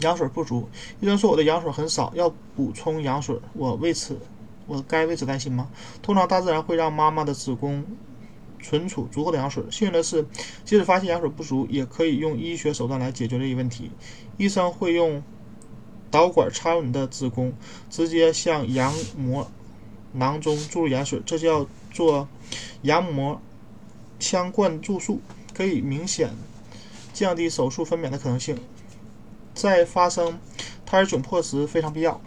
羊水不足，医生说我的羊水很少，要补充羊水。我为此，我该为此担心吗？通常大自然会让妈妈的子宫存储足够的羊水。幸运的是，即使发现羊水不足，也可以用医学手段来解决这一问题。医生会用导管插入你的子宫，直接向羊膜囊中注入羊水，这叫做羊膜腔灌注术，可以明显降低手术分娩的可能性。在发生胎儿窘迫时非常必要。